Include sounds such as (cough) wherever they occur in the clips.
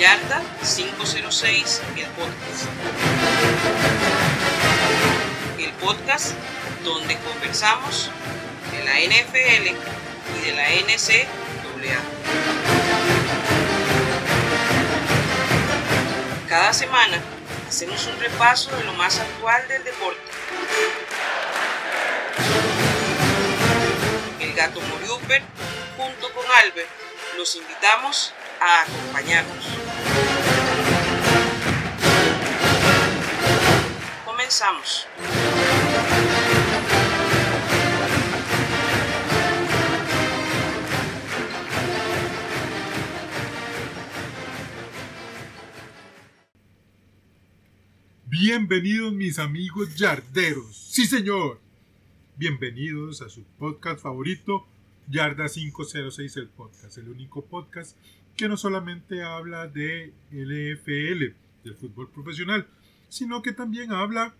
Yarda 506, el podcast. El podcast donde conversamos de la NFL y de la NCAA. Cada semana hacemos un repaso de lo más actual del deporte. El gato Moriuper, junto con Albert, los invitamos a acompañarnos. Comenzamos. Bienvenidos mis amigos yarderos. Sí, señor. Bienvenidos a su podcast favorito, Yarda 506 el podcast, el único podcast que no solamente habla de LFL, del fútbol profesional, sino que también habla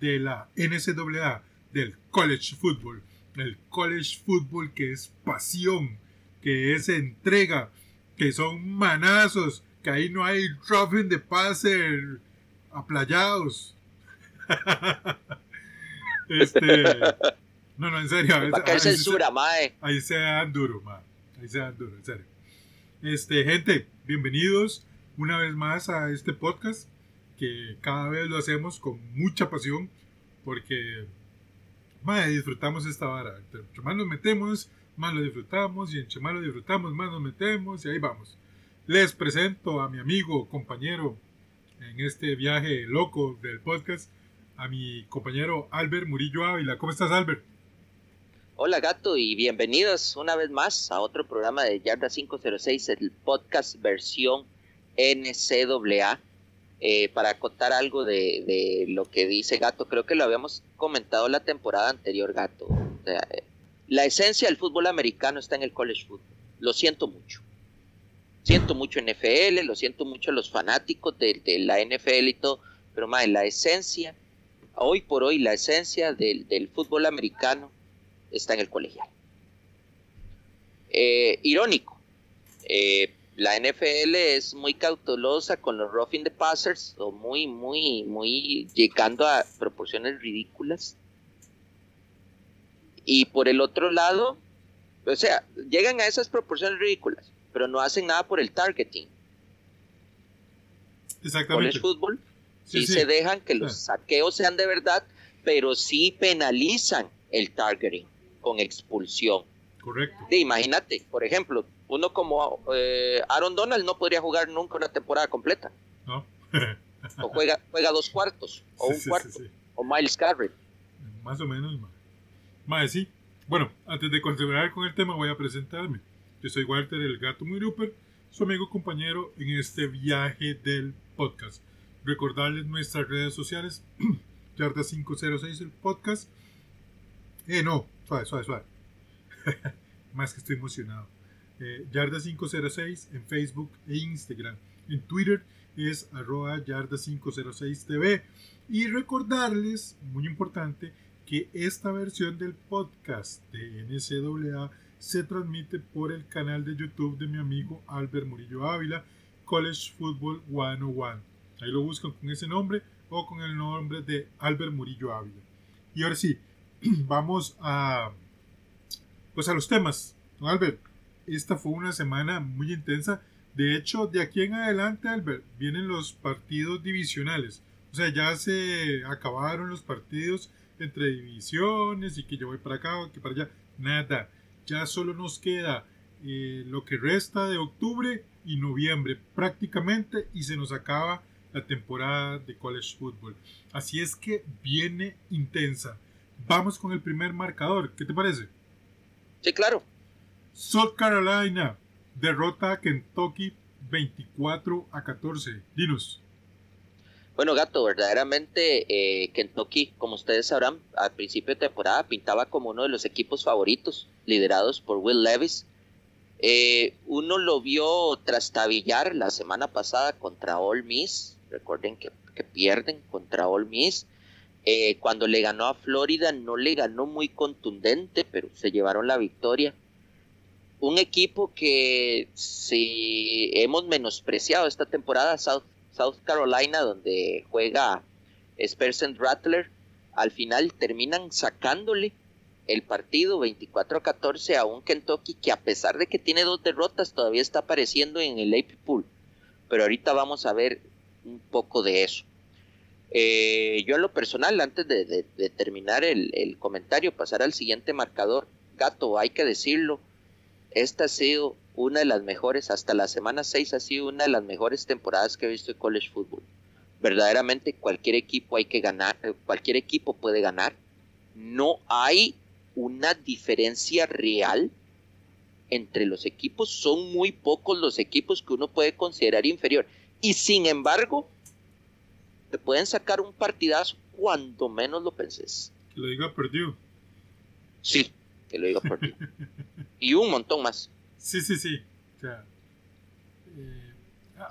de la NCAA, del college football, el college football que es pasión, que es entrega, que son manazos, que ahí no hay roughing de passer aplayados. (laughs) este, no, no, en serio. censura, mae. Ahí se dan duro, mae. Ahí se dan duro, en serio. Este, gente, bienvenidos una vez más a este podcast que cada vez lo hacemos con mucha pasión porque mae, disfrutamos esta vara. Entre más nos metemos, más lo disfrutamos y entre más lo disfrutamos, más nos metemos y ahí vamos. Les presento a mi amigo, compañero, en este viaje loco del podcast a mi compañero Albert Murillo Ávila. ¿Cómo estás, Albert? Hola, gato, y bienvenidos una vez más a otro programa de Yarda 506, el podcast versión NCAA. Eh, para contar algo de, lo que dice Gato, creo que lo habíamos comentado la temporada anterior, Gato. la esencia del fútbol americano está en el college football. Lo siento mucho siento mucho NFL, lo siento mucho los fanáticos de, la NFL y todo, pero más la esencia, hoy por hoy la esencia del, fútbol americano está en el colegial. Eh, irónico, eh, la NFL es muy cautelosa con los roughing the passers, o muy, muy, muy llegando a proporciones ridículas. Y por el otro lado, o sea, llegan a esas proporciones ridículas pero no hacen nada por el targeting. Exactamente. el fútbol, sí, se dejan que los saqueos sean de verdad, pero sí penalizan el targeting con expulsión. Correcto. imagínate, por ejemplo, uno como eh, Aaron Donald no podría jugar nunca una temporada completa. No. o juega, juega dos cuartos, (laughs) o un cuarto, o Miles Garrett. Más o menos, más. sí. Bueno, antes de continuar con el tema, voy a presentarme. Yo soy Walter el Gato Muy su amigo compañero en este viaje del podcast. Recordarles nuestras redes sociales, (clears throat) Yarda506 el podcast. Eh, no, suave, suave, suave. (laughs) Más que estoy emocionado. Eh, Yarda506 en Facebook e Instagram. En Twitter es arroba Yarda506TV. Y recordarles, muy importante, que esta versión del podcast de NCAA se transmite por el canal de YouTube de mi amigo Albert Murillo Ávila, College Football 101. Ahí lo buscan con ese nombre o con el nombre de Albert Murillo Ávila. Y ahora sí, (clears throat) vamos a pues a los temas. Albert, esta fue una semana muy intensa. De hecho, de aquí en adelante, Albert, vienen los partidos divisionales. O sea, ya se acabaron los partidos entre divisiones y que yo voy para acá o que para allá. Nada ya solo nos queda eh, lo que resta de octubre y noviembre prácticamente y se nos acaba la temporada de college football. Así es que viene intensa. Vamos con el primer marcador. ¿Qué te parece? Sí, claro. South Carolina derrota a Kentucky 24 a 14. Dinos. Bueno, gato, verdaderamente eh, Kentucky, como ustedes sabrán, al principio de temporada pintaba como uno de los equipos favoritos, liderados por Will Levis. Eh, uno lo vio trastabillar la semana pasada contra All Miss. Recuerden que, pierden contra All Miss. Eh, cuando le ganó a Florida, no le ganó muy contundente, pero se llevaron la victoria. un equipo que si hemos menospreciado esta temporada, South, Carolina, donde juega Spencer Rattler, al final terminan sacándole el partido 24 a 14 a un Kentucky que a pesar de que tiene dos derrotas todavía está apareciendo en el AP Pool. Pero ahorita vamos a ver un poco de eso. Eh, yo en lo personal, antes de, terminar el, comentario, pasar al siguiente marcador, Gato, hay que decirlo, esta ha sido una de las mejores, hasta la semana 6 ha sido una de las mejores temporadas que he visto en college football. Verdaderamente cualquier equipo hay que ganar, cualquier equipo puede ganar. No hay una diferencia real entre los equipos. Son muy pocos los equipos que uno puede considerar inferior. Y sin embargo, te pueden sacar un partidazo cuando menos lo penses. Que lo diga perdido. Sí, que lo diga perdido. (laughs) y un montón más. Sí, sí, sí. Eh,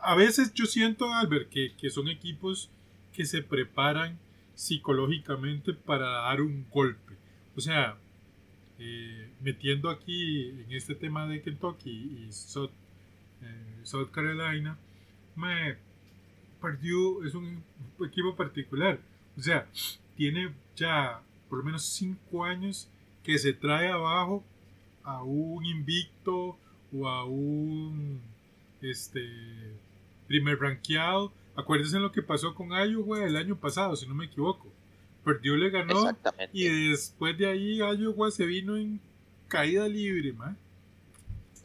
a veces yo siento, Albert, que, que son equipos que se preparan psicológicamente para dar un golpe. O sea, eh, metiendo aquí en este tema de Kentucky y South, eh, Carolina, me, Purdue es un equipo particular. O sea, tiene ya por lo menos cinco años que se trae abajo a un invicto o a un este primer rankeado. Acuérdense lo que pasó con Iowa el año pasado, si no me equivoco. Perdió, le ganó. Y después de ahí Iowa se vino en caída libre, man.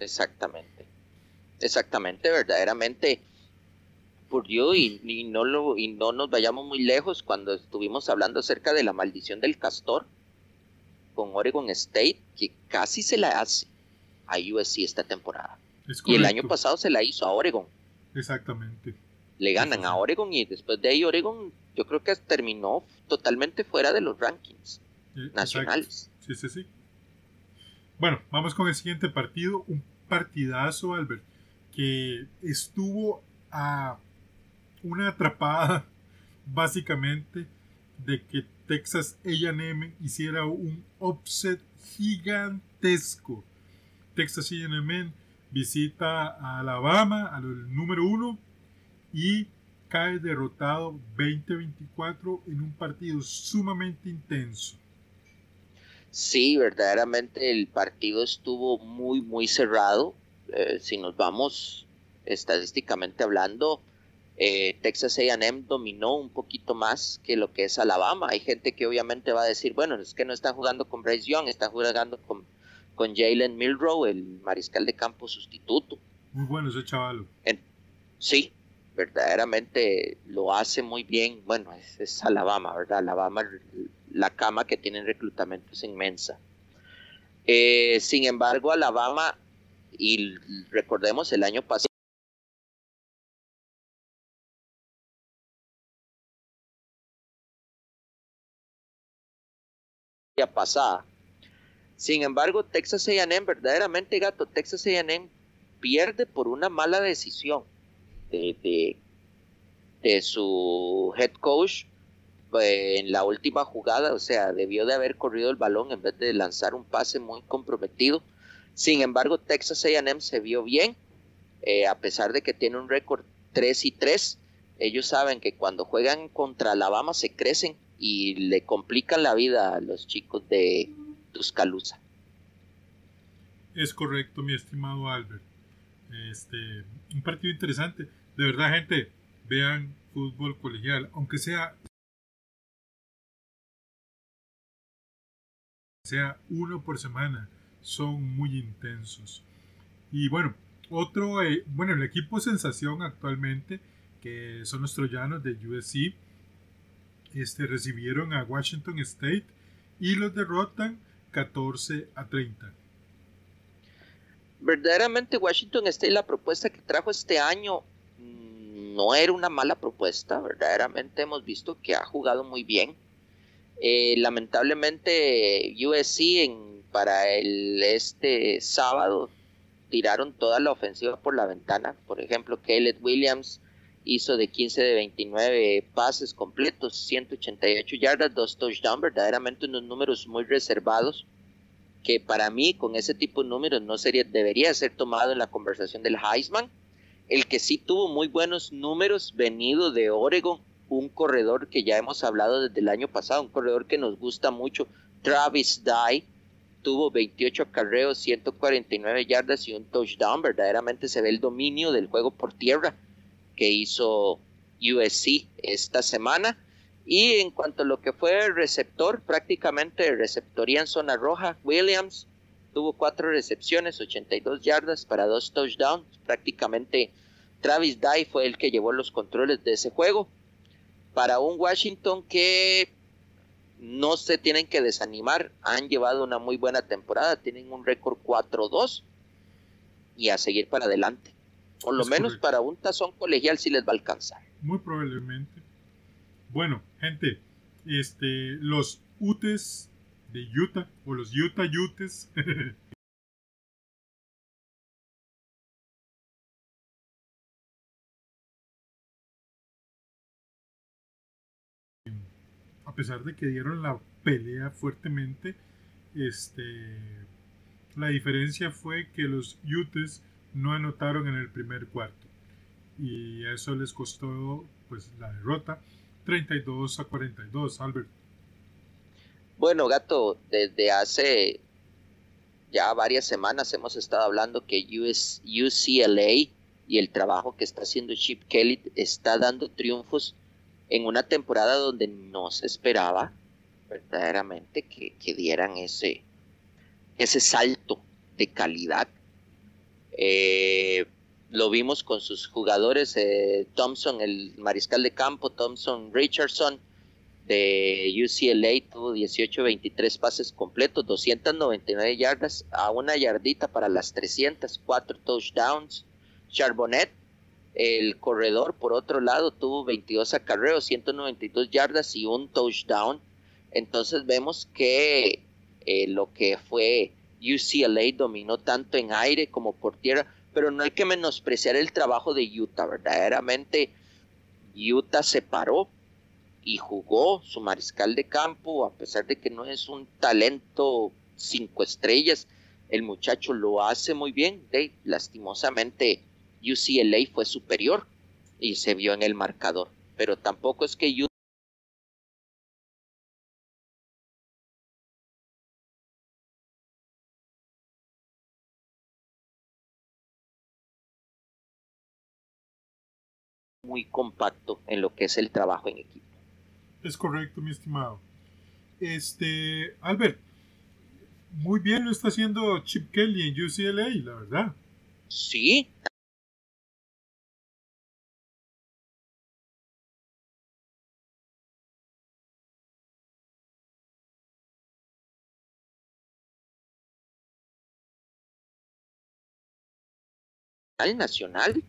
Exactamente. Exactamente, verdaderamente. Purdue y, y, no lo, y no nos vayamos muy lejos cuando estuvimos hablando acerca de la maldición del castor con Oregon State, que casi se la hace a USC esta temporada. y el año pasado se la hizo a Oregon. Exactamente. Le ganan a Oregon y después de ahí Oregon yo creo que terminó totalmente fuera de los rankings eh, nacionales. Sí, sí, sí. Bueno, vamos con el siguiente partido. Un partidazo, Albert, que estuvo a una atrapada básicamente de que Texas AM hiciera un offset gigantesco. Texas AM visita a Alabama, al número uno, y cae derrotado 20-24 en un partido sumamente intenso. Sí, verdaderamente el partido estuvo muy, muy cerrado. Eh, si nos vamos estadísticamente hablando, eh, Texas AM dominó un poquito más que lo que es Alabama. Hay gente que obviamente va a decir, bueno, es que no están jugando con Bryce Young, están jugando con, con Jalen Milrow, el mariscal de campo sustituto. Muy bueno ese chaval. sí, verdaderamente lo hace muy bien. Bueno, es, Alabama, ¿verdad? Alabama, la cama que tiene en reclutamiento es inmensa. Eh, sin embargo, Alabama, y recordemos el año pasado, pasada. Sin embargo, Texas A&M, verdaderamente gato, Texas A&M pierde por una mala decisión de, de, su head coach eh, en la última jugada, o sea, debió de haber corrido el balón en vez de lanzar un pase muy comprometido. Sin embargo, Texas AM se vio bien, eh, a pesar de que tiene un récord 3 y 3. Ellos saben que cuando juegan contra Alabama se crecen y le complican la vida a los chicos de Tuscaloosa. Es correcto, mi estimado Albert. Este, un partido interesante. De verdad, gente, vean fútbol colegial, aunque sea sea uno por semana, son muy intensos. Y bueno, otro, eh, bueno, el equipo sensación actualmente, que son los troyanos de USC, este, recibieron a Washington State y los derrotan 14 a 30. Verdaderamente Washington State, la propuesta que trajo este año no era una mala propuesta, verdaderamente hemos visto que ha jugado muy bien. Eh, lamentablemente USC en, para el este sábado tiraron toda la ofensiva por la ventana. Por ejemplo, Caleb Williams hizo de 15 de 29 pases completos, 188 yardas, dos touchdowns, verdaderamente unos números muy reservados. que para mí con ese tipo de números no sería, debería ser tomado en la conversación del Heisman. El que sí tuvo muy buenos números venido de Oregon, un corredor que ya hemos hablado desde el año pasado, un corredor que nos gusta mucho, Travis Dye, tuvo 28 acarreos, 149 yardas y un touchdown. Verdaderamente se ve el dominio del juego por tierra que hizo USC esta semana. Y en cuanto a lo que fue el receptor, prácticamente receptoría en zona roja, Williams tuvo cuatro recepciones, 82 yardas para dos touchdowns. Prácticamente Travis Dye fue el que llevó los controles de ese juego. Para un Washington que no se tienen que desanimar, han llevado una muy buena temporada, tienen un récord 4-2 y a seguir para adelante. Por lo menos para un tazón colegial sí les va a alcanzar. Muy probablemente. Bueno, gente, este, los Utes de Utah o los Utah Utes (laughs) a pesar de que dieron la pelea fuertemente, este, la diferencia fue que los Utes no anotaron en el primer cuarto y eso les costó pues la derrota 32 a 42 Albert bueno gato desde hace ya varias semanas hemos estado hablando que US, UCLA y el trabajo que está haciendo Chip Kelly está dando triunfos en una temporada donde no se esperaba verdaderamente que, dieran ese, ese salto de calidad. Eh, lo vimos con sus jugadores, eh, Thompson, el mariscal de campo, Thompson Richardson de UCLA, tuvo 18-23 pases completos, 299 yardas, a una yardita para las 300, 4 touchdowns. Charbonnet el corredor, por otro lado, tuvo 22 acarreos, 192 yardas y un touchdown. Entonces vemos que eh, lo que fue UCLA dominó tanto en aire como por tierra, pero no hay que menospreciar el trabajo de Utah, verdaderamente Utah se paró y jugó su mariscal de campo, a pesar de que no es un talento cinco estrellas, el muchacho lo hace muy bien, lastimosamente UCLA fue superior y se vio en el marcador. Pero tampoco es que muy compacto en lo que es el trabajo en equipo. Es correcto, mi estimado. Este, Albert, muy bien lo está haciendo Chip Kelly en UCLA, la verdad. Sí, nacional,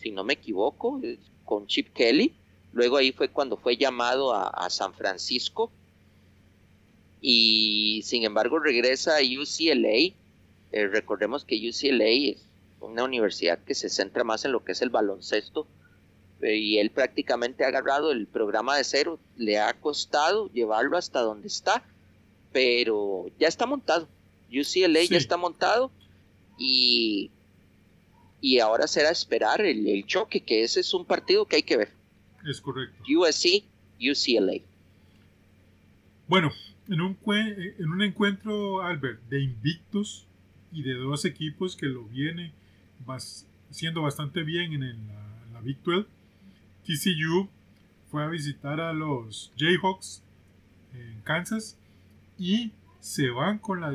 si no me equivoco, eh, con Chip Kelly. Luego ahí fue cuando fue llamado a, San Francisco y sin embargo regresa a UCLA. Eh, recordemos que UCLA es una universidad que se centra más en lo que es el baloncesto eh, y él prácticamente ha agarrado el programa de cero, le ha costado llevarlo hasta donde está, pero ya está montado. UCLA ya está montado y y ahora será esperar el, choque, que ese es un partido que hay que ver. Es correcto. USC, UCLA. Bueno, en un, en un encuentro, Albert, de invictos y de dos equipos que lo viene siendo bastante bien en, la, la, Big 12, TCU fue a visitar a los Jayhawks en Kansas y se van con la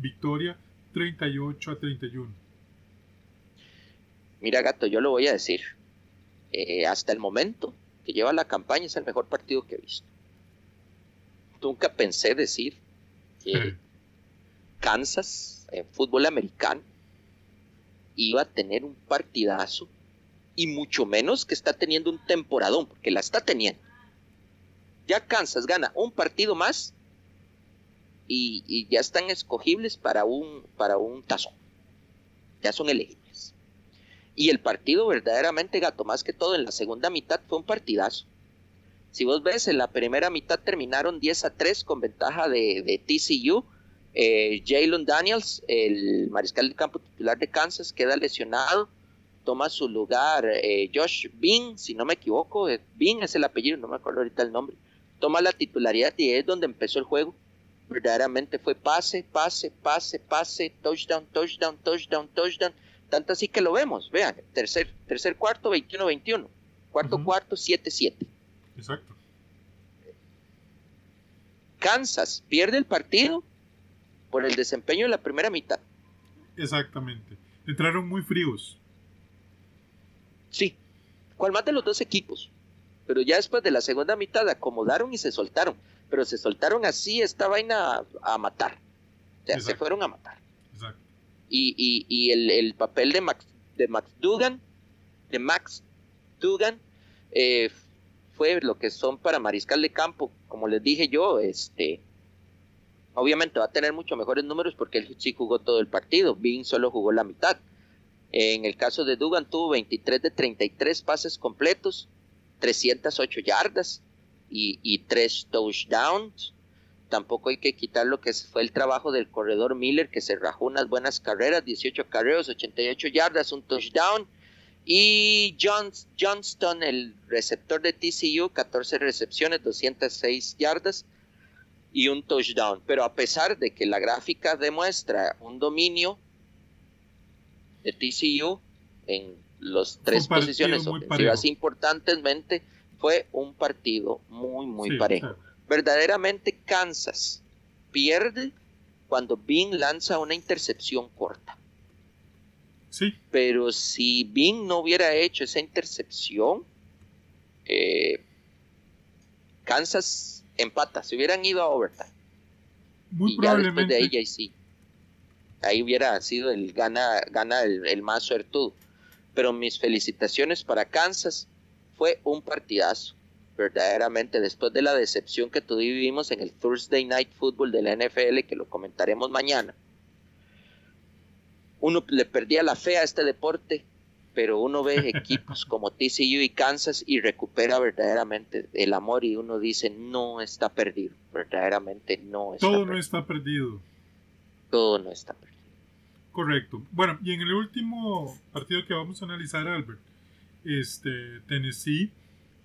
victoria 38 a 31. Mira, gato, yo lo voy a decir. Eh, hasta el momento que lleva la campaña es el mejor partido que he visto. Nunca pensé decir que Kansas en fútbol americano iba a tener un partidazo y mucho menos que está teniendo un temporadón, porque la está teniendo. Ya Kansas gana un partido más y, y ya están escogibles para un, para un tazón. Ya son elegibles. Y el partido verdaderamente, gato, más que todo en la segunda mitad fue un partidazo. Si vos ves, en la primera mitad terminaron 10 a 3 con ventaja de, TCU Eh, Jalen Daniels, el mariscal de campo titular de Kansas, queda lesionado. Toma su lugar eh, Josh Bean, si no me equivoco. Eh, Bean es el apellido, no me acuerdo ahorita el nombre. Toma la titularidad y es donde empezó el juego. Verdaderamente fue pase, pase, pase, pase, touchdown, touchdown, touchdown, touchdown. Tanto así que lo vemos. Vean, tercer, tercer cuarto, 21-21. Cuarto cuarto, 7-7. Exacto. Kansas pierde el partido por el desempeño de la primera mitad. Exactamente. Entraron muy fríos. Sí. ¿Cuál más de los dos equipos? Pero ya después de la segunda mitad acomodaron y se soltaron. Pero se soltaron así esta vaina a, matar. O sea, se fueron a matar. Exacto. Y, y, el, el, papel de Max, de Max Dugan, de Max Dugan, eh, fue lo que son para mariscal de campo. Como les dije yo, este, obviamente va a tener mucho mejores números porque él sí jugó todo el partido. Bean solo jugó la mitad. En el caso de Dugan tuvo 23 de 33 pases completos, 308 yardas y, y 3 touchdowns. Tampoco hay que quitar lo que fue el trabajo del corredor Miller, que se rajó unas buenas carreras, 18 carreras, 88 yardas, un touchdown y Johnston, el receptor de TCU, 14 recepciones, 206 yardas y un touchdown. Pero a pesar de que la gráfica demuestra un dominio de TCU en las tres posiciones ofensivas importantemente, fue un partido muy, muy parejo. Verdaderamente Kansas pierde cuando Bean lanza una intercepción corta. Pero si Bing no hubiera hecho esa intercepción, eh, Kansas empata, se hubieran ido a overtime. Muy y ya después de ella sí. Ahí hubiera sido el gana, gana el, el más suertudo. Pero mis felicitaciones para Kansas. Fue un partidazo. Verdaderamente, después de la decepción que tuvimos en el Thursday Night Football de la NFL, que lo comentaremos mañana uno le perdía la fe a este deporte, pero uno ve (laughs) equipos como TCU y Kansas y recupera verdaderamente el amor y uno dice no está perdido, verdaderamente no está Todo no está perdido. Todo no está perdido. Correcto. Bueno, y en el último partido que vamos a analizar, Albert, este, Tennessee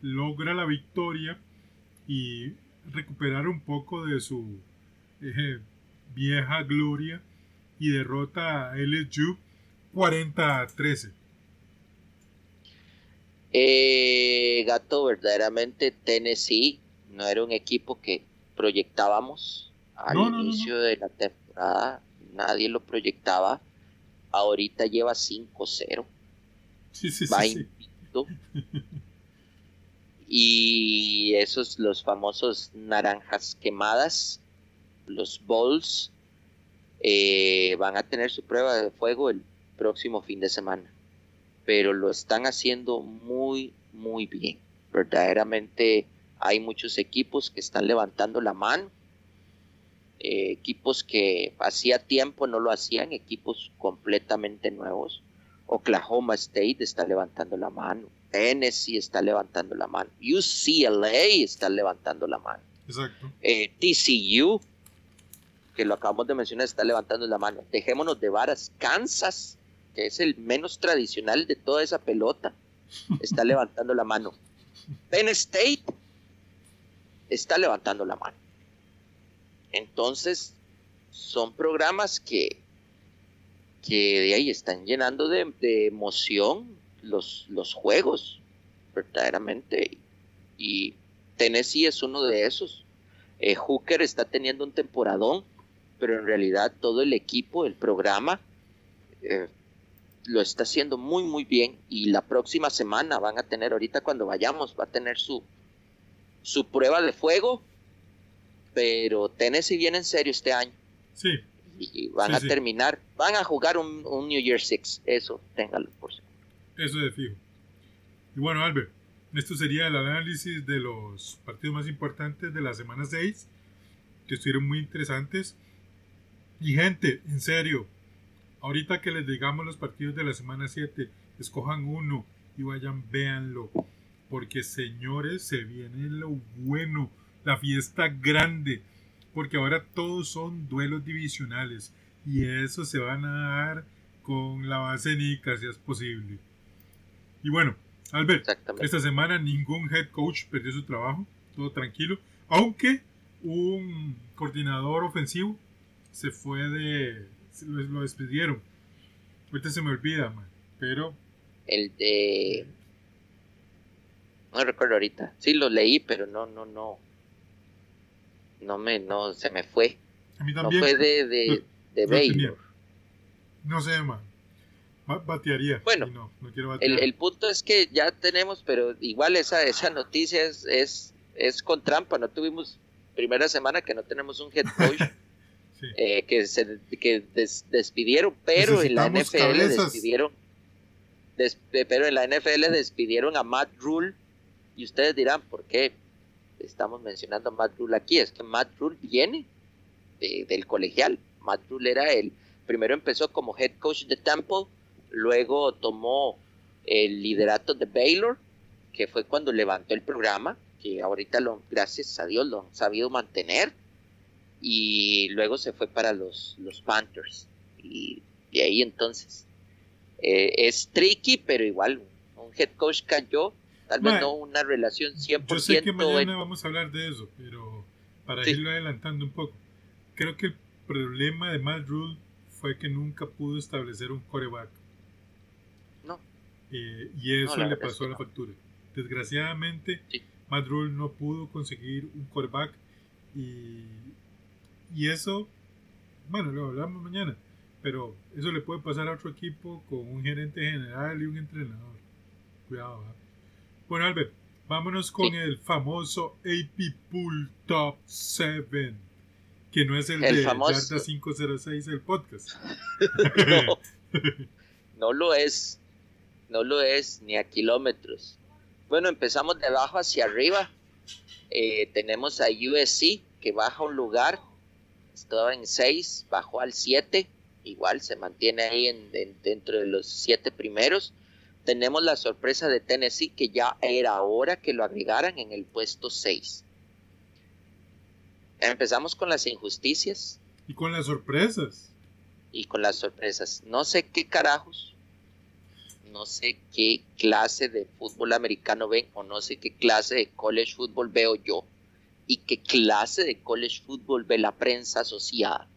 logra la victoria y recuperar un poco de su eh, vieja gloria y derrota a LSU 40 13. Eh, Gato, verdaderamente Tennessee no era un equipo que proyectábamos al inicio de la temporada, nadie lo proyectaba. Ahorita lleva 5-0. Sí, sí, va sí, (laughs) Y esos los famosos naranjas quemadas, los balls, eh, van a tener su prueba de fuego el próximo fin de semana, pero lo están haciendo muy, muy bien. Verdaderamente hay muchos equipos que están levantando la mano, eh, equipos que hacía tiempo no lo hacían, equipos completamente nuevos. Oklahoma State está levantando la mano, Tennessee está levantando la mano, UCLA está levantando la mano. Exacto. Eh, TCU que lo acabamos de mencionar, está levantando la mano. Dejémonos de varas. Kansas, que es el menos tradicional de toda esa pelota, está (laughs) levantando la mano. Penn State está levantando la mano. Entonces, son programas que, que de ahí están llenando de, emoción los, los juegos, verdaderamente. Y Tennessee es uno de esos. Eh, Hooker está teniendo un temporadón pero en realidad todo el equipo, el programa, eh, lo está haciendo muy, muy bien. Y la próxima semana van a tener, ahorita cuando vayamos, va a tener su, su prueba de fuego. Pero Tennessee viene en serio este año. Sí. Y van a terminar, van a jugar un, New Year Six. Eso, téngalo por seguro. Eso de fijo. Y bueno, Albert, esto sería el análisis de los partidos más importantes de la semana 6, que estuvieron muy interesantes. Y gente, en serio, ahorita que les digamos los partidos de la semana 7, escojan uno y vayan, véanlo. Porque señores, se viene lo bueno, la fiesta grande. porque ahora todos son duelos divisionales y eso se van a dar con la base Nica si es posible. Y bueno, Albert, esta semana ningún head coach perdió su trabajo, todo tranquilo, aunque un coordinador ofensivo se fue de... lo, despidieron. Ahorita se me olvida, man, pero... El de... No recuerdo ahorita. Sí, lo leí, pero no, no, no. No me, no, se me fue. A mí también. No fue de, de, de Baylor. No sé, man. Batearía. Bueno, no, no quiero el, el, punto es que ya tenemos, pero igual esa, esa noticia es, es, es con trampa. No tuvimos primera semana que no tenemos un head coach. (laughs) Eh, que se que despidieron, pero en la NFL despidieron. pero en la NFL despidieron a Matt Rule. Y ustedes dirán, ¿por qué estamos mencionando a Matt Rule aquí? Es que Matt Rule viene del colegial. Matt Rule era el. Primero empezó como head coach de Temple, luego tomó el liderato de Baylor, que fue cuando levantó el programa, que ahorita lo, gracias a Dios lo han sabido mantener y luego se fue para los, los Panthers. Y de ahí entonces eh, es tricky, pero igual un head coach cayó, tal vez no una relación 100%. Yo sé que mañana vamos a hablar de eso, pero para irlo adelantando un poco, creo que el problema de Matt Rule fue que nunca pudo establecer un coreback. Eh, y eso le pasó a la factura. Desgraciadamente, Matt Rule no pudo conseguir un coreback y y eso, bueno, lo hablamos mañana, pero eso le puede pasar a otro equipo con un gerente general y un entrenador. Cuidado. ¿eh? Bueno, Albert, vámonos con el famoso AP Pool Top 7, que no es el, de famoso... 506, el podcast. (laughs) no, (laughs) no lo es. No lo es ni a kilómetros. Bueno, empezamos de abajo hacia arriba. Eh, tenemos a USC que baja un lugar estaba en 6, bajó al 7, igual se mantiene ahí en, dentro de los 7 primeros. Tenemos la sorpresa de Tennessee que ya era hora que lo agregaran en el puesto 6. Empezamos con las injusticias. Y con las sorpresas. Y con las sorpresas. No sé qué carajos. No sé qué clase de fútbol americano ven o no sé qué clase de college fútbol veo yo y qué clase de college football ve la prensa asociada.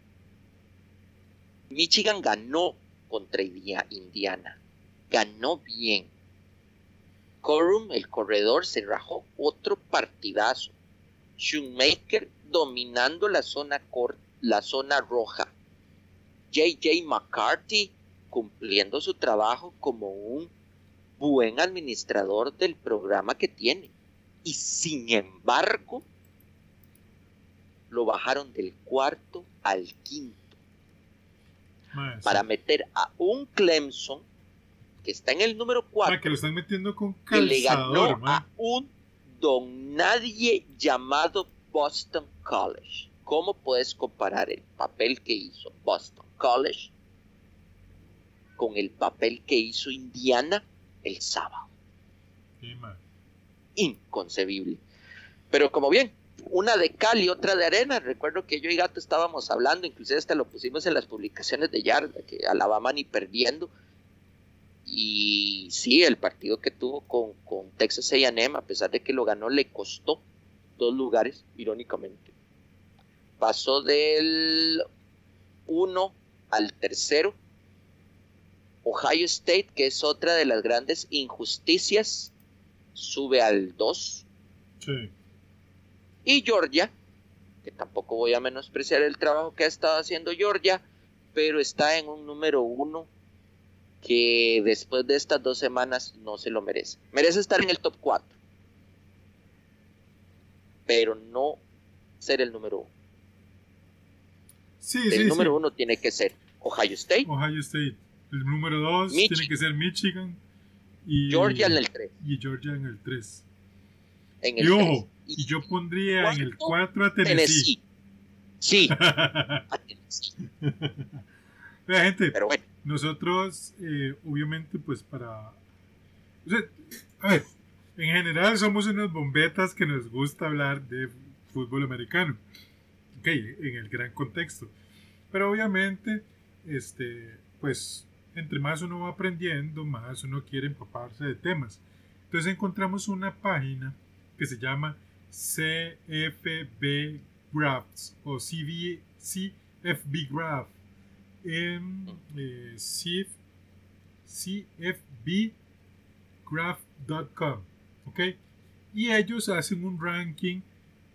Michigan ganó contra Indiana, ganó bien. Corum, el corredor, se rajó otro partidazo. Shoemaker dominando la zona, la zona roja. JJ McCarthy cumpliendo su trabajo como un buen administrador del programa que tiene. Y sin embargo, lo bajaron del cuarto al quinto. para meter a un Clemson que está en el número cuatro. que lo están metiendo con calzador, que le ganó a un don nadie llamado Boston College. ¿Cómo puedes comparar el papel que hizo Boston College con el papel que hizo Indiana el sábado? Inconcebible. Pero como bien, una de cal y otra de arena. Recuerdo que yo y Gato estábamos hablando, inclusive hasta lo pusimos en las publicaciones de Yarda, que Alabama ni perdiendo. Y sí, el partido que tuvo con, con Texas AM, a pesar de que lo ganó, le costó dos lugares, irónicamente. Pasó del 1 al tercero. Ohio State, que es otra de las grandes injusticias, sube al 2. Sí. Y Georgia, que tampoco voy a menospreciar el trabajo que ha estado haciendo Georgia, pero está en un número uno que después de estas dos semanas no se lo merece. Merece estar en el top 4, pero no ser el número uno. Sí, el número uno tiene que ser Ohio State. Ohio State. El número dos tiene que ser Michigan. Y Georgia en el 3. Y Georgia en el 3. En el y ojo, y yo pondría en el 4 a Tennessee. Sí. (laughs) Vea, gente, nosotros, eh, obviamente, pues para. a ver, en general somos unas bombetas que nos gusta hablar de fútbol americano. ok, en el gran contexto. Pero obviamente, este, pues, entre más uno va aprendiendo, más uno quiere empaparse de temas. Entonces encontramos una página que se llama CFB Graphs o CV, CFB Graph en eh, cfbgraph.com. ¿Ok? Y ellos hacen un ranking,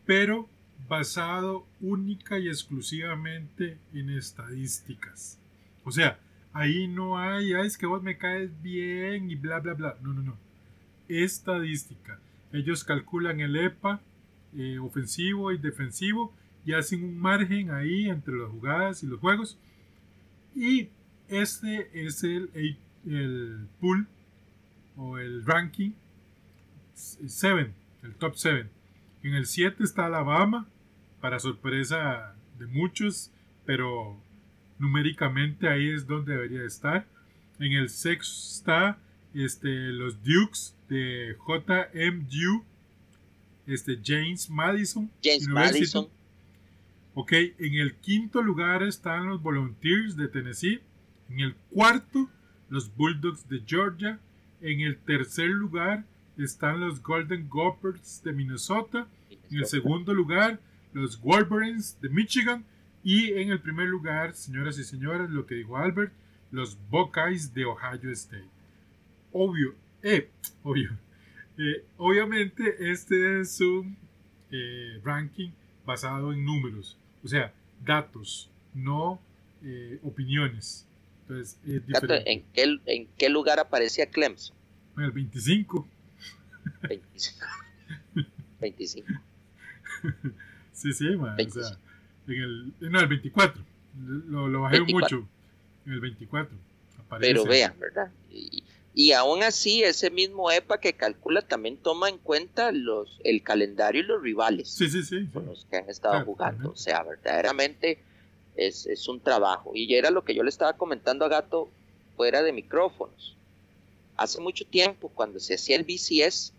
pero basado única y exclusivamente en estadísticas. O sea, ahí no hay, es que vos me caes bien y bla, bla, bla. No, no, no. Estadística. Ellos calculan el EPA eh, ofensivo y defensivo y hacen un margen ahí entre las jugadas y los juegos. Y este es el, el pool o el ranking 7, el top 7. En el 7 está Alabama, para sorpresa de muchos, pero numéricamente ahí es donde debería estar. En el 6 está este, los Dukes de JMU, este, James Madison. James Madison. Ok, en el quinto lugar están los Volunteers de Tennessee. En el cuarto, los Bulldogs de Georgia. En el tercer lugar están los Golden Gophers de Minnesota. En el segundo lugar, los Wolverines de Michigan. Y en el primer lugar, señoras y señores, lo que dijo Albert, los Buckeyes de Ohio State. Obvio, eh, obvio. Eh, obviamente este es un eh, ranking basado en números, o sea, datos, no eh, opiniones. Entonces, es diferente. ¿En qué, ¿En qué lugar aparecía Clemson? En el 25. 25. 25. sí, sí, man, o sea, en el, no, el 24. Lo, lo bajé 24. mucho. En el 24. Aparece. Pero vean, ¿verdad? Y, y aún así, ese mismo EPA que calcula también toma en cuenta los, el calendario y los rivales sí, sí, sí, con los que han estado jugando. O sea, verdaderamente es, es, un trabajo. Y era lo que yo le estaba comentando a Gato fuera de micrófonos. Hace mucho tiempo, cuando se hacía el BCS,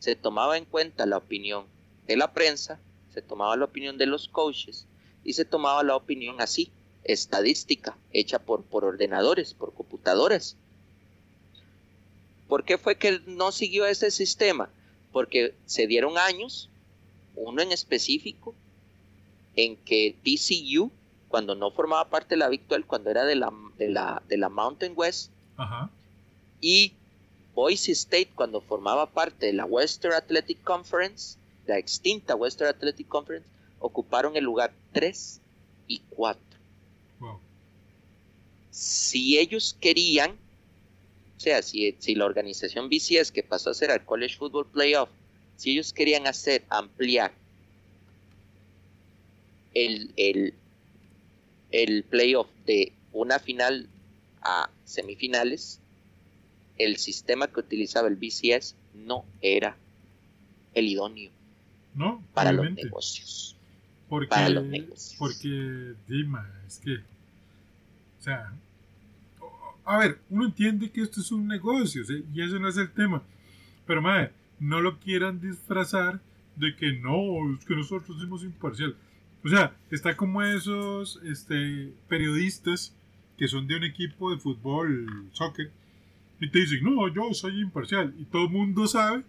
se tomaba en cuenta la opinión de la prensa, se tomaba la opinión de los coaches y se tomaba la opinión así, estadística, hecha por, por ordenadores, por computadoras ¿Por qué fue que no siguió ese sistema? Porque se dieron años, uno en específico, en que TCU, cuando no formaba parte de la Victual, cuando era de la, de la, de la Mountain West, Ajá. y Boise State, cuando formaba parte de la Western Athletic Conference, la extinta Western Athletic Conference, ocuparon el lugar 3 y 4. Wow. Si ellos querían o sea, si, si la organización BCS que pasó a ser al College Football Playoff, si ellos querían hacer, ampliar el, el, el playoff de una final a semifinales, el sistema que utilizaba el BCS no era el idóneo no, para obviamente. los negocios. Porque, para los negocios. porque, Dima, es que, o sea, a ver, uno entiende que esto es un negocio ¿sí? y eso no es el tema. Pero, madre, no lo quieran disfrazar de que no, es que nosotros somos imparcial. O sea, está como esos este, periodistas que son de un equipo de fútbol, soccer, y te dicen, no, yo soy imparcial. Y todo el mundo sabe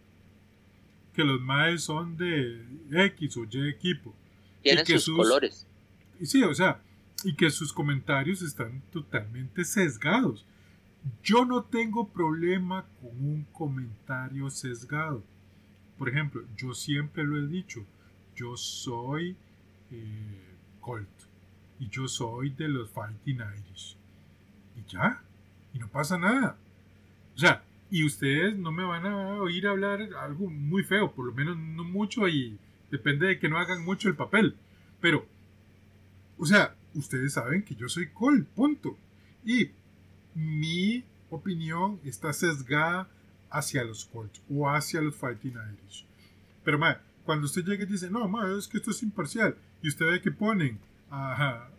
que los maes son de X o Y equipo. Tienen y que sus, sus colores. Sí, o sea, y que sus comentarios están totalmente sesgados. Yo no tengo problema con un comentario sesgado. Por ejemplo, yo siempre lo he dicho, yo soy eh, Colt y yo soy de los Fighting Irish. Y ya, y no pasa nada. O sea, y ustedes no me van a oír hablar algo muy feo, por lo menos no mucho y depende de que no hagan mucho el papel. Pero, o sea, ustedes saben que yo soy Colt, punto. Y mi opinión está sesgada hacia los Colts o hacia los Fighting Irish. Pero, ma, cuando usted llega y dice, no, ma, es que esto es imparcial, y usted ve que ponen a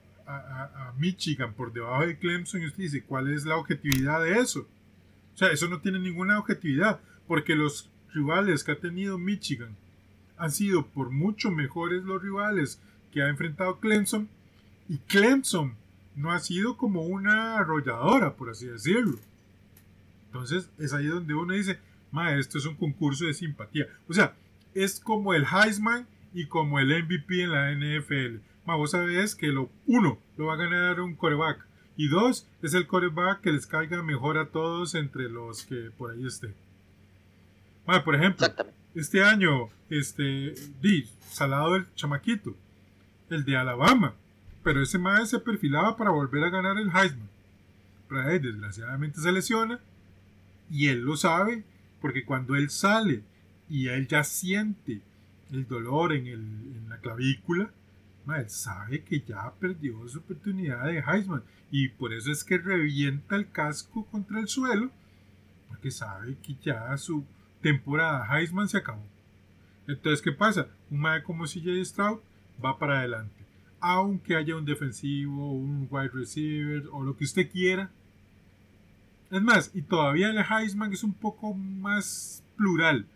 Michigan por debajo de Clemson, y usted dice, ¿cuál es la objetividad de eso? O sea, eso no tiene ninguna objetividad, porque los rivales que ha tenido Michigan han sido por mucho mejores los rivales que ha enfrentado Clemson y Clemson no ha sido como una arrolladora, por así decirlo. Entonces es ahí donde uno dice, ma, esto es un concurso de simpatía. O sea, es como el Heisman y como el MVP en la NFL. Ma, vos sabés que lo uno lo va a ganar un coreback y dos es el coreback que les caiga mejor a todos entre los que por ahí estén. Ma, por ejemplo, este año, este, di, salado el chamaquito, el de Alabama, pero ese mae se perfilaba para volver a ganar el Heisman. Pero ahí, desgraciadamente se lesiona y él lo sabe porque cuando él sale y él ya siente el dolor en, el, en la clavícula, él sabe que ya perdió su oportunidad de Heisman y por eso es que revienta el casco contra el suelo porque sabe que ya su temporada Heisman se acabó. Entonces, ¿qué pasa? Un mae como CJ Stroud va para adelante. Aunque haya un defensivo, un wide receiver o lo que usted quiera, es más, y todavía el Heisman es un poco más plural.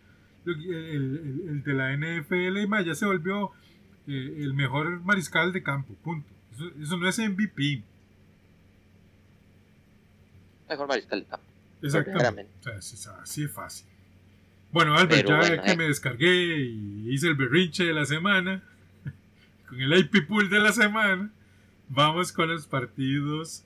El, de la NFL ya se volvió eh, el mejor mariscal de campo, punto. Eso, no es MVP. Mejor mariscal de campo. Exactamente. así es fácil. Bueno, Albert, ya que eh. me descargué y hice el berrinche de la semana, (laughs) con el AP Pool de la semana, vamos con los partidos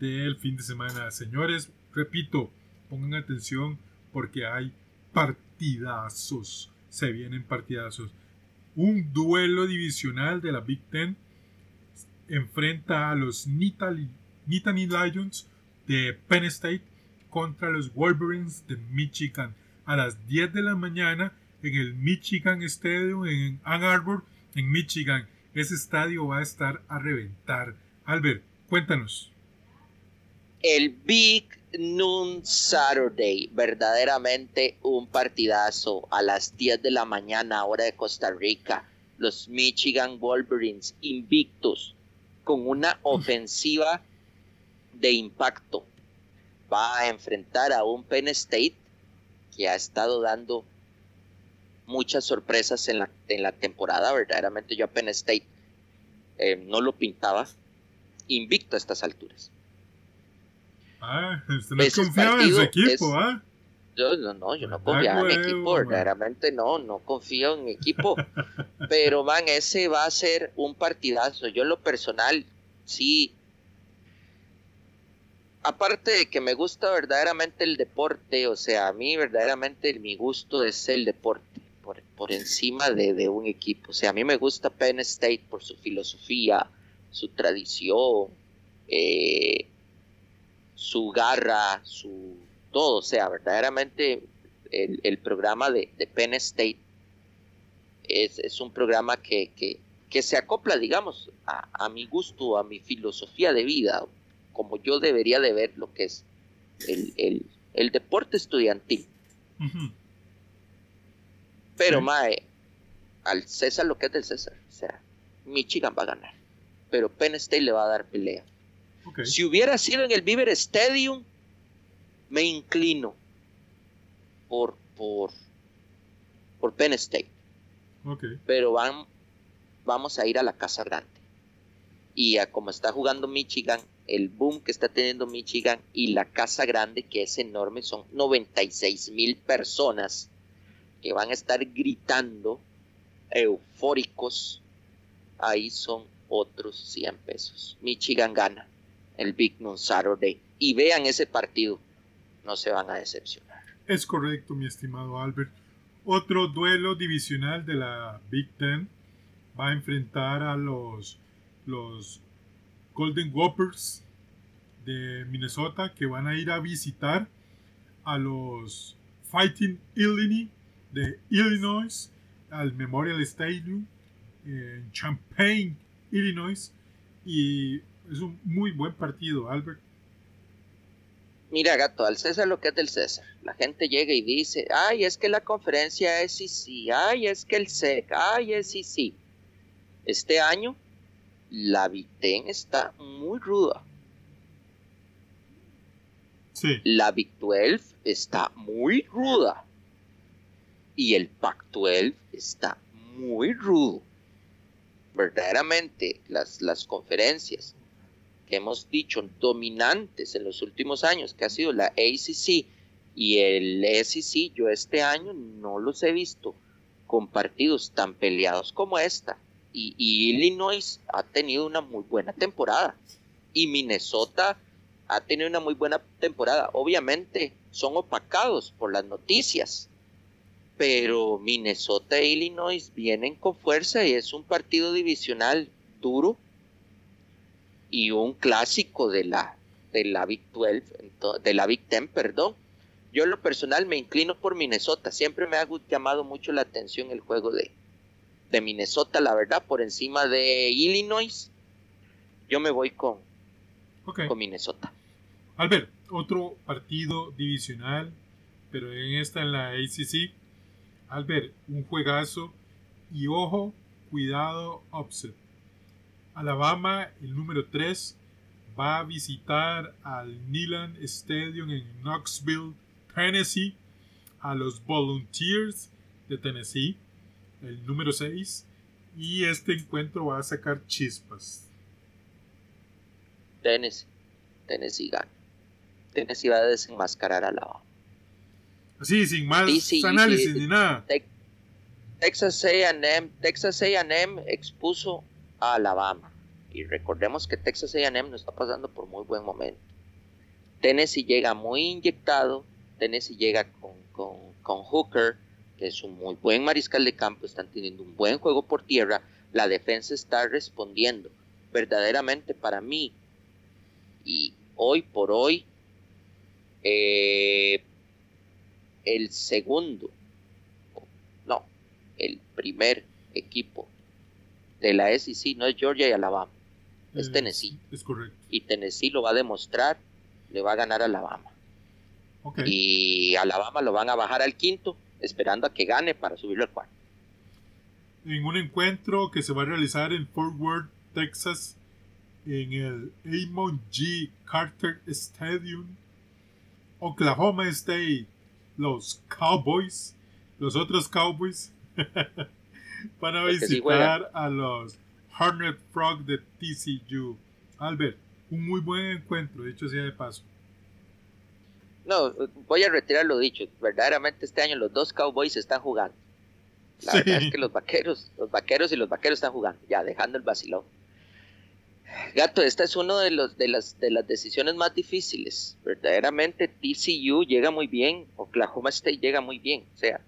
del fin de semana. Señores, Repito, pongan atención porque hay partidazos. Se vienen partidazos. Un duelo divisional de la Big Ten enfrenta a los Nittany Lions de Penn State contra los Wolverines de Michigan a las 10 de la mañana en el Michigan Stadium en Ann Arbor, en Michigan. Ese estadio va a estar a reventar. Albert, cuéntanos. El Big Noon Saturday, verdaderamente un partidazo a las 10 de la mañana, hora de Costa Rica. Los Michigan Wolverines invictos con una ofensiva de impacto. Va a enfrentar a un Penn State que ha estado dando muchas sorpresas en la, en la temporada. Verdaderamente yo a Penn State eh, no lo pintaba invicto a estas alturas. Ah, usted no confiaba en su equipo, ¿ah? Yo no, no, yo no ah, confiaba en mi equipo, verdaderamente no, no confío en mi equipo. (laughs) Pero, man, ese va a ser un partidazo. Yo, en lo personal, sí. Aparte de que me gusta verdaderamente el deporte, o sea, a mí verdaderamente mi gusto es el deporte, por, por encima de, de un equipo. O sea, a mí me gusta Penn State por su filosofía, su tradición, eh, su garra, su todo, o sea, verdaderamente el, programa de, Penn State es, un programa que, se acopla, digamos, a, mi gusto, a mi filosofía de vida, como yo debería de ver lo que es el, deporte estudiantil. Pero, Mae, al César lo que es del César, o sea, Michigan va a ganar, pero Penn State le va a dar pelea. Si hubiera sido en el Beaver Stadium, me inclino por, por, por Penn State. Pero van, vamos a ir a la Casa Grande. Y a como está jugando Michigan, el boom que está teniendo Michigan y la Casa Grande, que es enorme, son 96 mil personas que van a estar gritando, eufóricos. Ahí son otros 100 pesos. Michigan gana el Big Noon Saturday y vean ese partido, no se van a decepcionar. Es correcto, mi estimado Albert. Otro duelo divisional de la Big Ten va a enfrentar a los, los Golden Whoppers de Minnesota que van a ir a visitar a los Fighting Illini de Illinois al Memorial Stadium en Champaign, Illinois. Y es un muy buen partido, Albert. Mira, gato, al César lo que es del César. La gente llega y dice, ay, es que la conferencia es sí, ay, es que el SEC, ay, es sí, sí. Este año, la Victen está muy ruda. Sí. La Big 12 está muy ruda. Y el Pac 12 está muy rudo. verdaderamente las, las conferencias hemos dicho dominantes en los últimos años, que ha sido la ACC y el SEC, yo este año no los he visto con partidos tan peleados como esta. Y, y Illinois ha tenido una muy buena temporada. Y Minnesota ha tenido una muy buena temporada. Obviamente son opacados por las noticias, pero Minnesota e Illinois vienen con fuerza y es un partido divisional duro y un clásico de la de la Big 12, de la Big 10, perdón. Yo en lo personal me inclino por Minnesota. Siempre me ha llamado mucho la atención el juego de, de Minnesota, la verdad, por encima de Illinois. Yo me voy con, con Minnesota. Albert, otro partido divisional, pero en esta en la ACC. Albert, un juegazo y ojo, cuidado, upset. Alabama, el número 3, va a visitar al Neyland Stadium en Knoxville, Tennessee, a los Volunteers de Tennessee, el número 6, y este encuentro va a sacar chispas. Tennessee, Tennessee gana. Tennessee va a desenmascarar a Alabama. Así, sin más análisis ni nada. Texas A&M, Texas A&M expuso a Alabama. Y recordemos que Texas A&M no está pasando por muy buen momento. Tennessee llega muy inyectado, Tennessee llega con, con, con Hooker, que es un muy buen mariscal de campo, están teniendo un buen juego por tierra, la defensa está respondiendo. Verdaderamente para mí, y hoy por hoy, eh, el segundo, no, el primer equipo de la SEC no es Georgia y Alabama, es, Tennessee. Es correcto. Y Tennessee lo va a demostrar, le va a ganar a Alabama. Y Alabama lo van a bajar al quinto, esperando a que gane para subirlo al cuarto. En un encuentro que se va a realizar en Fort Worth, Texas, en el Amon G. Carter Stadium, Oklahoma State, los Cowboys, los otros Cowboys, (laughs) van a visitar a los Hornet Frog de TCU. Albert, un muy buen encuentro, dicho sea de paso. No, voy a retirar lo dicho. Verdaderamente este año los dos Cowboys están jugando. La verdad es que los vaqueros, los vaqueros y los vaqueros están jugando, ya dejando el vacilón. Gato, esta es una de, los, de, las, de las decisiones más difíciles. Verdaderamente TCU llega muy bien, Oklahoma State llega muy bien. O sea,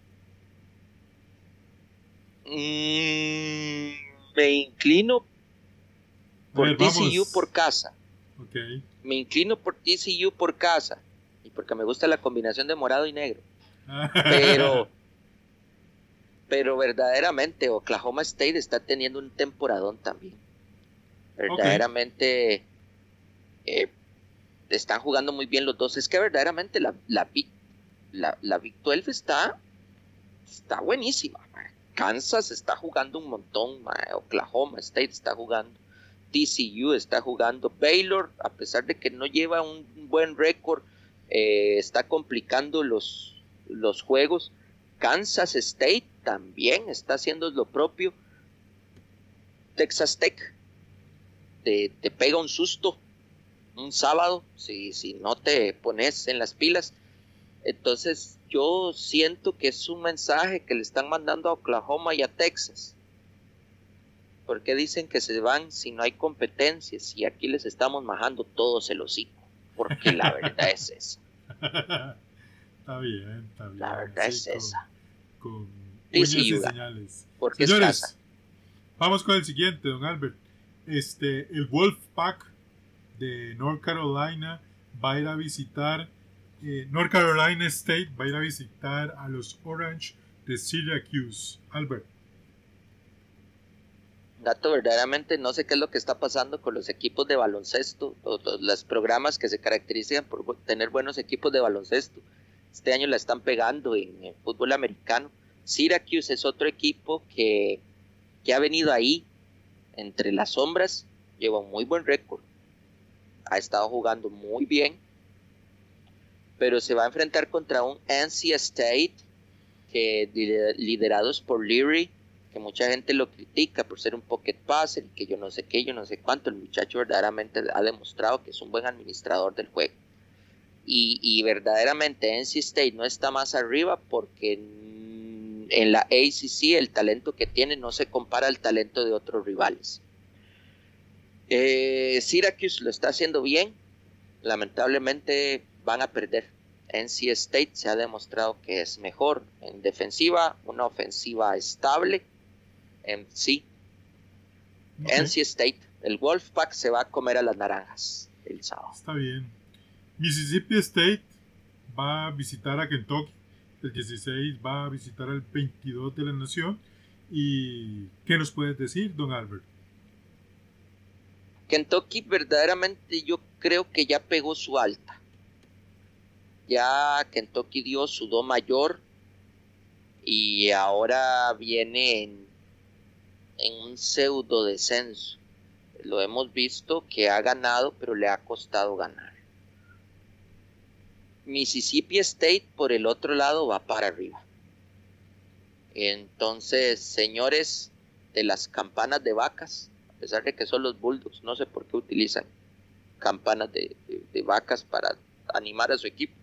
mm, me inclino por TCU por casa. Me inclino por TCU por casa. Y porque me gusta la combinación de morado y negro. pero, (laughs) pero verdaderamente Oklahoma State está teniendo un temporadón también. Verdaderamente eh, están jugando muy bien los dos. Es que verdaderamente la, la, la, la Big 12 está, está buenísima. Kansas está jugando un montón. Oklahoma State está jugando. TCU está jugando. Baylor, a pesar de que no lleva un buen récord, eh, está complicando los, los juegos. Kansas State también está haciendo lo propio. Texas Tech te, pega un susto un sábado si, si no te pones en las pilas. Entonces yo siento que es un mensaje que le están mandando a Oklahoma y a Texas. Porque dicen que se van si no hay competencias y aquí les estamos majando todos el hocico. Porque la (laughs) verdad es esa. está bien, está bien. La verdad es esa. Con y señales. Porque Señores, vamos con el siguiente, don Albert este, el Wolfpack de North Carolina va a ir a visitar, eh, North Carolina State va a ir a visitar a los Orange de Syracuse. Albert. Gato, verdaderamente no sé qué es lo que está pasando con los equipos de baloncesto, los programas que se caracterizan por tener buenos equipos de baloncesto. Este año la están pegando en el fútbol americano. Syracuse es otro equipo que, que ha venido ahí entre las sombras, lleva un muy buen récord, ha estado jugando muy bien, pero se va a enfrentar contra un NC State que liderados por Leary que mucha gente lo critica por ser un pocket passer, que yo no sé qué, yo no sé cuánto, el muchacho verdaderamente ha demostrado que es un buen administrador del juego. Y, y verdaderamente NC State no está más arriba porque en la ACC el talento que tiene no se compara al talento de otros rivales. Eh, Syracuse lo está haciendo bien, lamentablemente van a perder. NC State se ha demostrado que es mejor en defensiva, una ofensiva estable en sí. NC State, el Wolfpack se va a comer a las naranjas el sábado. Está bien. Mississippi State va a visitar a Kentucky. El 16 va a visitar al 22 de la nación. ¿Y qué nos puedes decir, don Albert? Kentucky verdaderamente yo creo que ya pegó su alta. Ya Kentucky dio su do mayor y ahora viene en, un pseudo descenso. Lo hemos visto que ha ganado, pero le ha costado ganar. Mississippi State por el otro lado va para arriba. Entonces, señores de las campanas de vacas, a pesar de que son los Bulldogs, no sé por qué utilizan campanas de, vacas para animar a su equipo.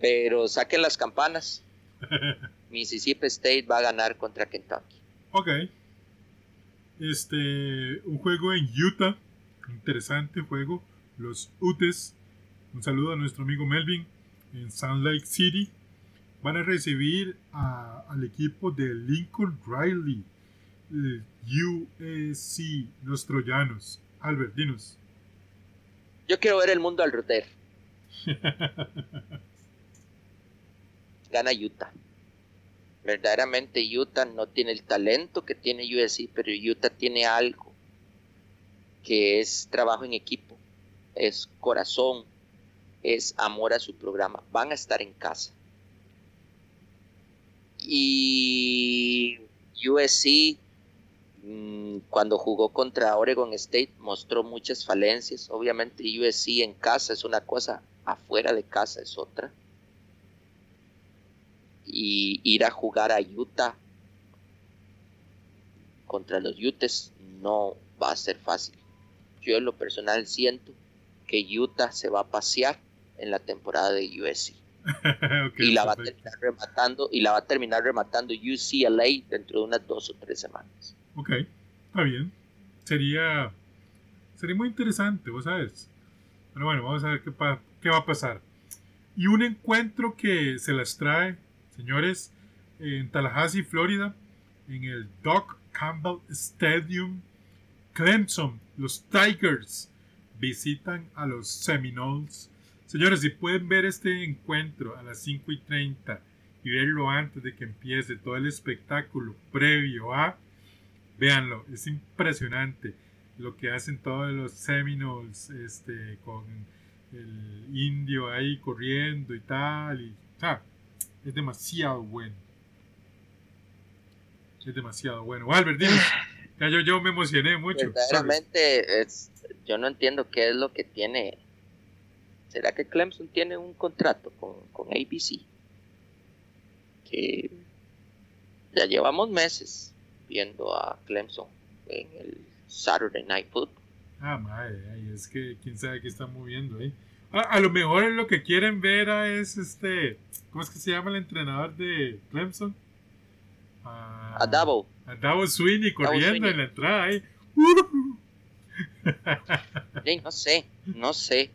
Pero saquen las campanas. (laughs) Mississippi State va a ganar contra Kentucky. Ok. Este, un juego en Utah, interesante juego. Los Utes un saludo a nuestro amigo Melvin en Sand Lake City. Van a recibir al equipo de Lincoln Riley, el USC, los troyanos. Albert, dinos. Yo quiero ver el mundo al roter. (laughs) Gana Utah. Verdaderamente Utah no tiene el talento que tiene USC, pero Utah tiene algo que es trabajo en equipo, es corazón, es amor a su programa. Van a estar en casa. Y USC, mm, cuando jugó contra Oregon State, mostró muchas falencias. Obviamente USC en casa es una cosa, afuera de casa es otra. Y ir a jugar a Utah contra los Utes no va a ser fácil. Yo en lo personal siento que Utah se va a pasear en la temporada de USC. (laughs) y la va a terminar rematando y la va a terminar rematando UCLA dentro de unas dos o tres semanas. Ok, está bien. Sería sería muy interesante, vos sabes. Pero bueno, vamos a ver qué, qué va a pasar. Y un encuentro que se las trae, señores, en Tallahassee, Florida, en el Doc Campbell Stadium, Clemson, los Tigers visitan a los Seminoles Señores, si pueden ver este encuentro a las 5 y 30 y verlo antes de que empiece todo el espectáculo previo a, véanlo, es impresionante lo que hacen todos los Seminoles este, con el indio ahí corriendo y tal. Y, es demasiado bueno. Es demasiado bueno. Albert, (sighs) Ya yo, yo me emocioné mucho. Verdaderamente, es, yo no entiendo qué es lo que tiene ¿Será que Clemson tiene un contrato con, ABC? Que ya llevamos meses viendo a Clemson en el Saturday Night Football. Ah, madre, es que quién sabe qué está moviendo ahí. A lo mejor lo que quieren ver es este. ¿Cómo es que se llama el entrenador de Clemson? a Davo. A Davo Sweeney corriendo en la entrada ahí. (laughs) no sé, no sé.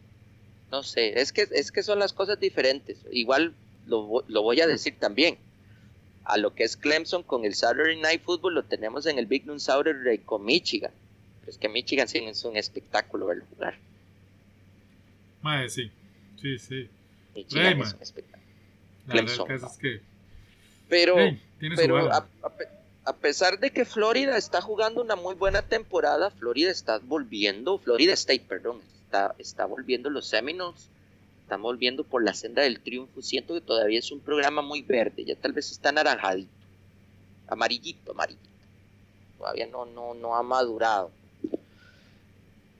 No sé, es que, es que son las cosas diferentes. Igual lo, lo voy a decir también. A lo que es Clemson con el Saturday Night Football lo tenemos en el Big Noon Saturday con Michigan. es que Michigan sí es un espectáculo verlo jugar. Sí. Sí, sí. Michigan es un espectáculo. Clemson. Pero, pero a, a, pesar de que Florida está jugando una muy buena temporada, Florida está volviendo, Florida State, perdón, está, volviendo los Seminoles, están volviendo por la senda del triunfo. Siento que todavía es un programa muy verde, ya tal vez está naranjadito, amarillito, amarillito. Todavía no, no, no ha madurado.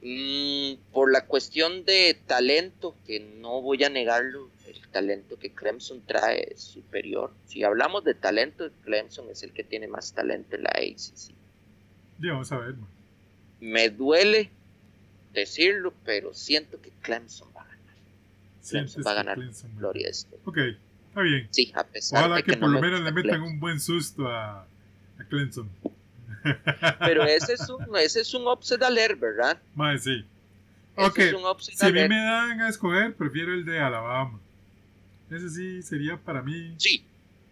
Mm, por la cuestión de talento, que no voy a negarlo, el talento que Clemson trae es superior. Si hablamos de talento, Clemson es el que tiene más talento en la ACC. Ya vamos a ver, man. Me duele decirlo, pero siento que Clemson va a ganar. Clemson va a ganar Clemson va a Florida State. Ok, está bien. Sí, a pesar Ojalá de que, que, por no lo me menos le metan Clemson. un buen susto a, a Clemson. Pero ese es un, ese es un upset alert, ¿verdad? Mae, sí. Ese Ok, es un upset si a mí me dan a escoger, prefiero el de Alabama. Ese sí sería para mí Sí,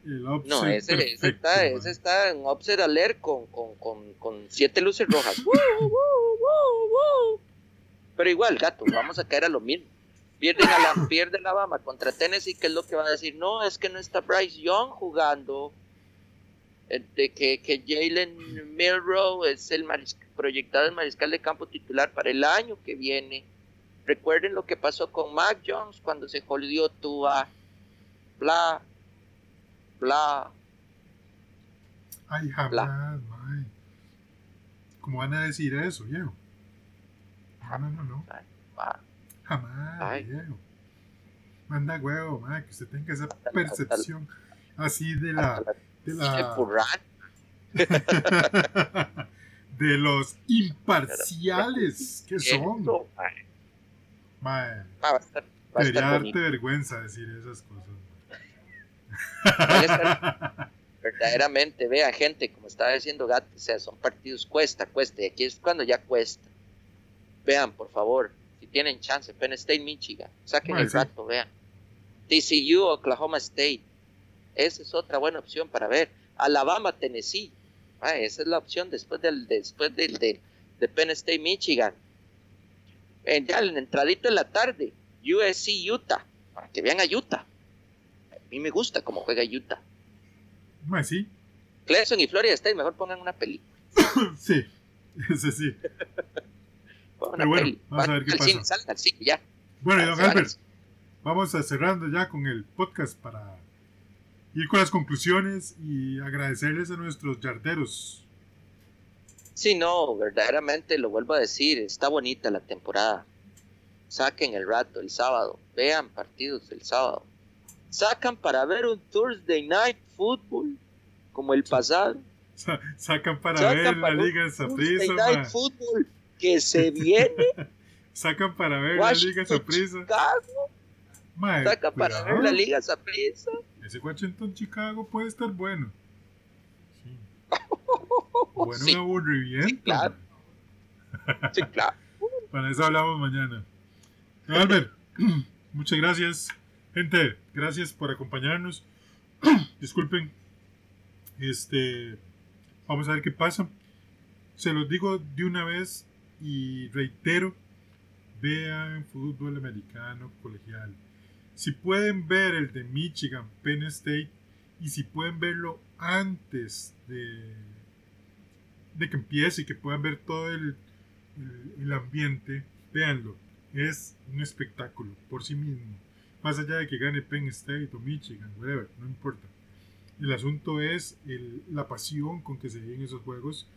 el no, ese, ese está, ese está en upset alert con, con, con, con siete luces rojas. (laughs) Pero igual, gato, vamos a caer a lo mismo. Pierden a la, pierde Alabama contra Tennessee, que es lo que van a decir, no, es que no está Bryce Young jugando. Eh, De que, que Jalen Milrow es el proyectado el mariscal de campo titular para el año que viene. Recuerden lo que pasó con Mac Jones cuando se jodió Tua. Bla, bla. Ay, jamás, mae. ¿Cómo van a decir eso, viejo? No, no, no, no. bla. Jamás, Ay. viejo. Manda huevo, mae, que usted tenga esa percepción así de la... De la- (laughs) de los imparciales que son. Debería darte vergüenza decir esas cosas. (laughs) Verdaderamente, vea gente, como estaba diciendo Gato, o sea, son partidos cuesta, cuesta, y aquí es cuando ya cuesta. Vean, por favor, si tienen chance, Penn State, Michigan, saquen Mae, el sí. rato, vean. TCU, Oklahoma State, esa es otra buena opción para ver. Alabama, Tennessee, Ah, esa es la opción después del, después del, del- de Penn State, Michigan. Ya en la entradita de la tarde, USC, Utah, para que vean a Utah. A mí me gusta cómo juega Utah. Sí, Clemson y Florida State, mejor pongan una película. (laughs) sí, ese sí. (laughs) Pero bueno, peli. vamos a ver qué al pasa. cine, salgan al cine, ya. Bueno, y don Albert, vamos a cerrando ya con el podcast para ir con las conclusiones y agradecerles a nuestros yarderos. Sí, no, verdaderamente lo vuelvo a decir, está bonita la temporada. Saquen el rato el sábado, vean partidos el sábado. Sacan para ver un Thursday Night Football como el pasado. Sa- sacan para Sacan ver para la Liga Thursday Saprissa, Night. Football que se viene. (laughs) Sacan para ver la Liga Washington, Saprissa. Sacan para ver la Liga Saprissa. Ese Washington Chicago puede estar bueno. Sí. (laughs) Bueno, Sí. un aburrimiento. Sí, claro. Sí, claro. (laughs) Para eso hablamos mañana. Albert, (clears throat) muchas gracias. Gente, gracias por acompañarnos. (clears throat) Disculpen. Este, vamos a ver qué pasa. Se los digo de una vez y reitero, vean fútbol americano colegial. Si pueden ver el de Michigan, Penn State, y si pueden verlo antes de, que empiece y que puedan ver todo el, el, ambiente, véanlo. Es un espectáculo por sí mismo. Más allá de que gane Penn State o Michigan, whatever, no importa. El asunto es la pasión con que se viven esos juegos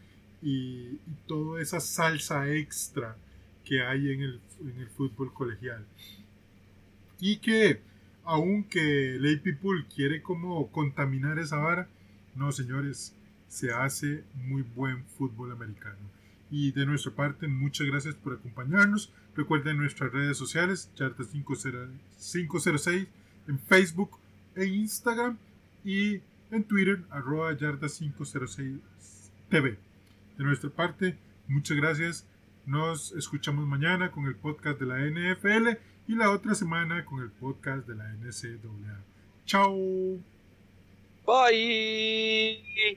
y, y toda esa salsa extra que hay en el, en el fútbol colegial. Y que, aunque Lay People quiere como contaminar esa vara, no señores, se hace muy buen fútbol americano. Y de nuestra parte, muchas gracias por acompañarnos. Recuerden nuestras redes sociales, Yarda506 en Facebook e Instagram y en Twitter, arroba Yarda506 TV. De nuestra parte, muchas gracias. Nos escuchamos mañana con el podcast de la NFL y la otra semana con el podcast de la NCAA. Chao. Bye.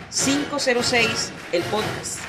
506, el podcast.